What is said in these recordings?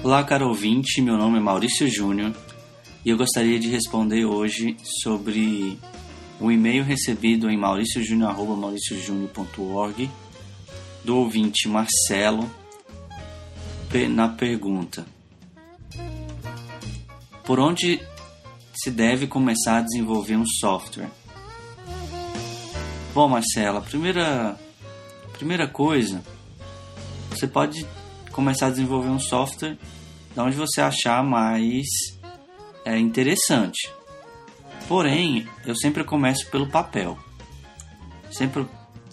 Olá, caro ouvinte, meu nome é Maurício Júnior e eu gostaria de responder hoje sobre o e-mail recebido em mauriciojunior.org do ouvinte Marcelo na pergunta: Por onde se deve começar a desenvolver um software? Bom, Marcelo, a primeira, primeira coisa, você pode começar a desenvolver um software de onde você achar mais é, interessante. Porém, eu sempre começo pelo papel. Sempre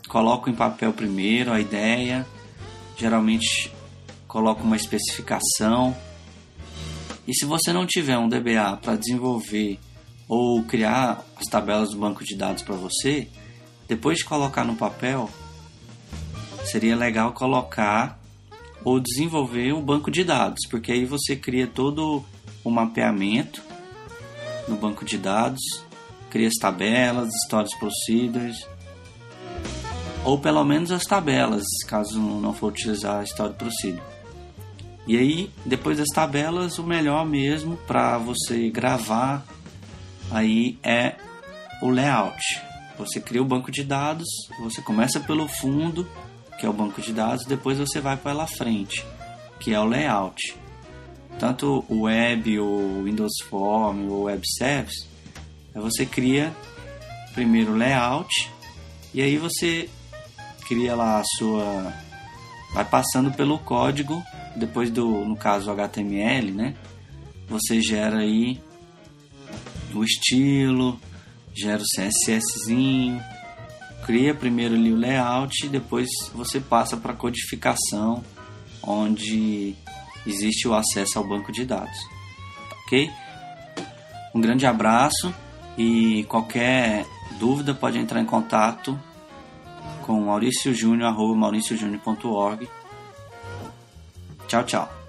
coloco em papel primeiro a ideia, geralmente coloco uma especificação. E se você não tiver um DBA para desenvolver ou criar as tabelas do banco de dados para você, depois de colocar no papel, seria legal colocar ou desenvolver um banco de dados, porque aí você cria todo o mapeamento no banco de dados, cria as tabelas, stories procedures, ou pelo menos as tabelas, caso não for utilizar a story procedure. E aí, depois das tabelas, o melhor mesmo para você gravar aí é o layout. Você cria o banco de dados, você começa pelo fundo que é o banco de dados, depois você vai para a frente, que é o layout. Tanto o web, o Windows Form, o Web Service, você cria primeiro o layout e aí você cria lá a sua vai passando pelo código, depois do, no caso HTML, né? Você gera aí o estilo, gera o CSSzinho, cria primeiro ali o layout, depois você passa para codificação, onde existe o acesso ao banco de dados. Ok? Um grande abraço e qualquer dúvida pode entrar em contato com mauriciojunior.org. Tchau, tchau.